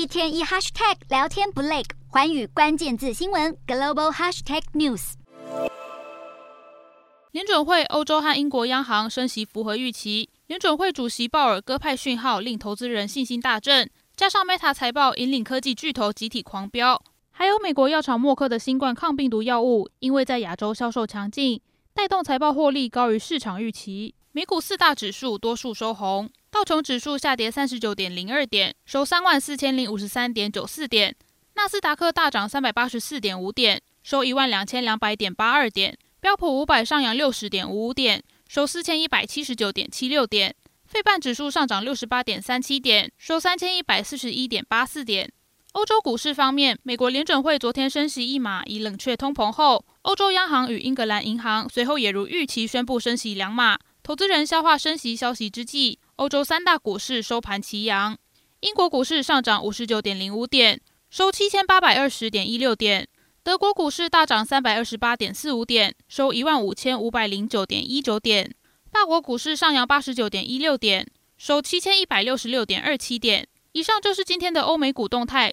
一天一 hashtag 聊天不累，寰宇关键字新闻 global hashtag news。联准会、欧洲和英国央行升息符合预期。联准会主席鲍尔鸽派讯号，令投资人信心大振。加上 Meta 财报引领科技巨头集体狂飙，还有美国药厂默克的新冠抗病毒药物，因为在亚洲销售强劲，带动财报获利高于市场预期。美股四大指数多数收红，道琼指数下跌三十九点零二点，收三万四千零五十三点九四点；纳斯达克大涨三百八十四点五点，收一万两千两百点八二点。标普五百上扬六十点五五点，收四千一百七十九点七六点；费半指数上涨六十八点三七点，收三千一百四十一点八四点。欧洲股市方面，美国联准会昨天升息一码，以冷却通膨后，欧洲央行与英格兰银行随后也如预期宣布升息两码。投资人消化升息消息之际，欧洲三大股市收盘齐扬。英国股市上涨五十九点零五点，收七千八百二十点一六点。德国股市大涨三百二十八点四五点，收一万五千五百零九点一九点。法国股市上扬八十九点一六点，收七千一百六十六点二七点。以上就是今天的欧美股动态。